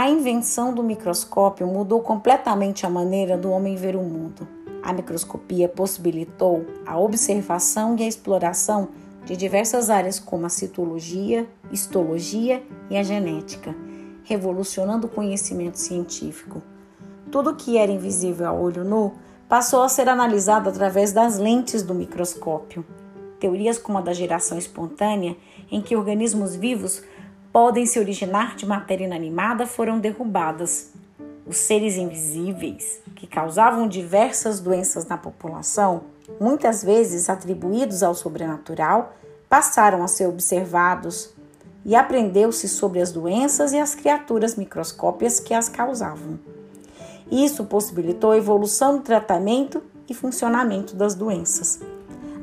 A invenção do microscópio mudou completamente a maneira do homem ver o mundo. A microscopia possibilitou a observação e a exploração de diversas áreas como a citologia, histologia e a genética, revolucionando o conhecimento científico. Tudo que era invisível a olho nu passou a ser analisado através das lentes do microscópio. Teorias como a da geração espontânea, em que organismos vivos podem se originar de matéria inanimada, foram derrubadas. Os seres invisíveis, que causavam diversas doenças na população, muitas vezes atribuídos ao sobrenatural, passaram a ser observados e aprendeu-se sobre as doenças e as criaturas microscópias que as causavam. Isso possibilitou a evolução do tratamento e funcionamento das doenças.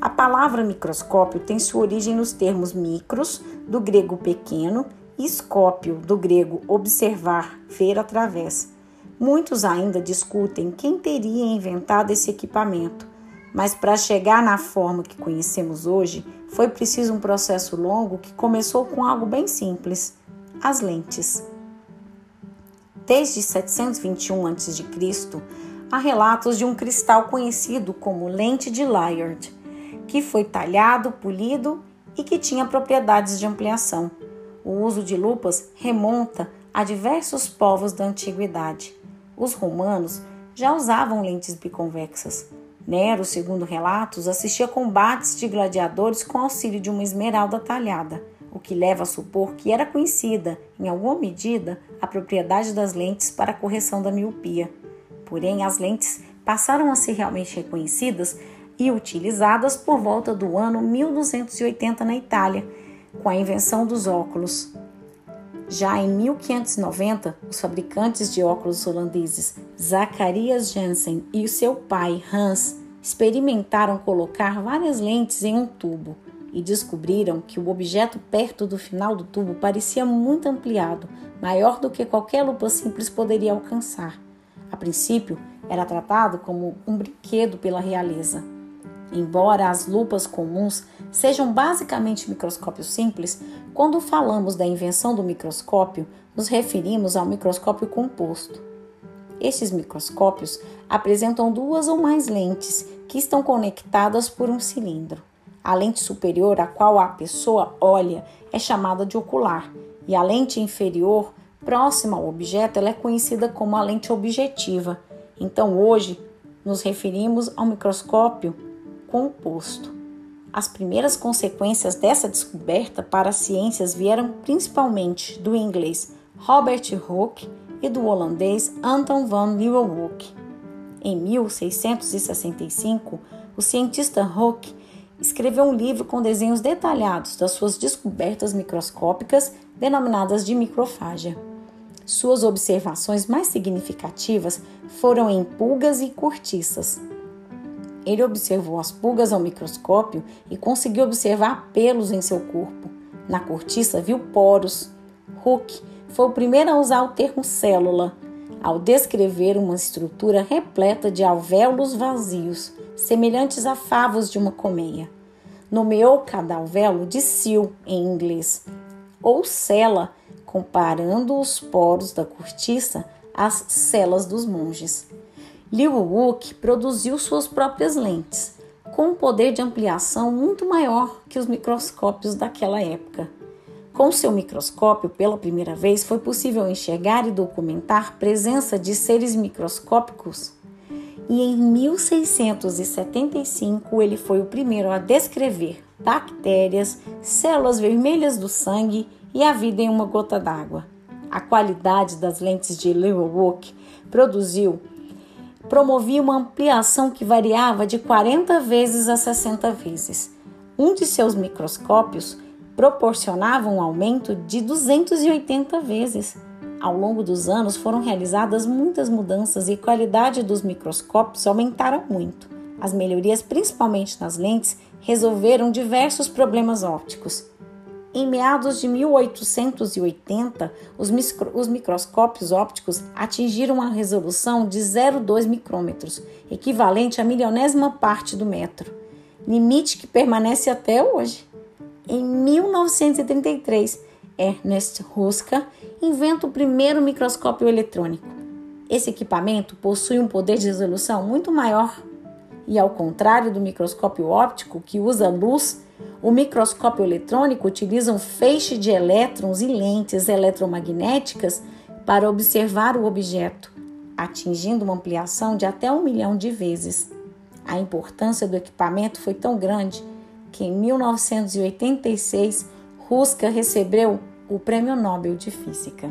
A palavra microscópio tem sua origem nos termos micros, do grego pequeno, escópio, do grego observar, ver através. Muitos ainda discutem quem teria inventado esse equipamento, mas para chegar na forma que conhecemos hoje, foi preciso um processo longo que começou com algo bem simples: as lentes. Desde 721 a.C., há relatos de um cristal conhecido como lente de Layard, que foi talhado, polido e que tinha propriedades de ampliação. O uso de lupas remonta a diversos povos da antiguidade. Os romanos já usavam lentes biconvexas. Nero, segundo relatos, assistia combates de gladiadores com auxílio de uma esmeralda talhada, o que leva a supor que era conhecida, em alguma medida, a propriedade das lentes para a correção da miopia. Porém, as lentes passaram a ser realmente reconhecidas e utilizadas por volta do ano 1280 na Itália, com a invenção dos óculos. Já em 1590, os fabricantes de óculos holandeses Zacharias Janssen e o seu pai Hans experimentaram colocar várias lentes em um tubo e descobriram que o objeto perto do final do tubo parecia muito ampliado, maior do que qualquer lupa simples poderia alcançar. A princípio, era tratado como um brinquedo pela realeza. Embora as lupas comuns sejam basicamente microscópios simples, quando falamos da invenção do microscópio, nos referimos ao microscópio composto. Estes microscópios apresentam duas ou mais lentes que estão conectadas por um cilindro. A lente superior, a qual a pessoa olha, é chamada de ocular, e a lente inferior, próxima ao objeto, ela é conhecida como a lente objetiva. Então, hoje, nos referimos ao microscópio composto. As primeiras consequências dessa descoberta para as ciências vieram principalmente do inglês Robert Hooke e do holandês Anton van Leeuwenhoek. Em 1665, o cientista Hooke escreveu um livro com desenhos detalhados das suas descobertas microscópicas denominadas de microfágia. Suas observações mais significativas foram em pulgas e cortiças, ele observou as pulgas ao microscópio e conseguiu observar pelos em seu corpo. Na cortiça viu poros. Hooke foi o primeiro a usar o termo célula ao descrever uma estrutura repleta de alvéolos vazios, semelhantes a favos de uma colmeia. Nomeou cada alvéolo de sil em inglês, ou cela, comparando os poros da cortiça às celas dos monges. Liu Wook produziu suas próprias lentes, com um poder de ampliação muito maior que os microscópios daquela época. Com seu microscópio, pela primeira vez, foi possível enxergar e documentar presença de seres microscópicos. E em 1675 ele foi o primeiro a descrever bactérias, células vermelhas do sangue e a vida em uma gota d'água. A qualidade das lentes de Leeuwenhoek produziu promovia uma ampliação que variava de 40 vezes a 60 vezes. Um de seus microscópios proporcionava um aumento de 280 vezes. Ao longo dos anos foram realizadas muitas mudanças e a qualidade dos microscópios aumentaram muito. As melhorias, principalmente nas lentes, resolveram diversos problemas ópticos. Em meados de 1880, os, micro, os microscópios ópticos atingiram uma resolução de 0,2 micrômetros, equivalente à milionésima parte do metro, limite que permanece até hoje. Em 1933, Ernest Ruska inventa o primeiro microscópio eletrônico. Esse equipamento possui um poder de resolução muito maior e, ao contrário do microscópio óptico, que usa luz, o microscópio eletrônico utiliza um feixe de elétrons e lentes eletromagnéticas para observar o objeto, atingindo uma ampliação de até um milhão de vezes. A importância do equipamento foi tão grande que em 1986 Ruska recebeu o Prêmio Nobel de Física.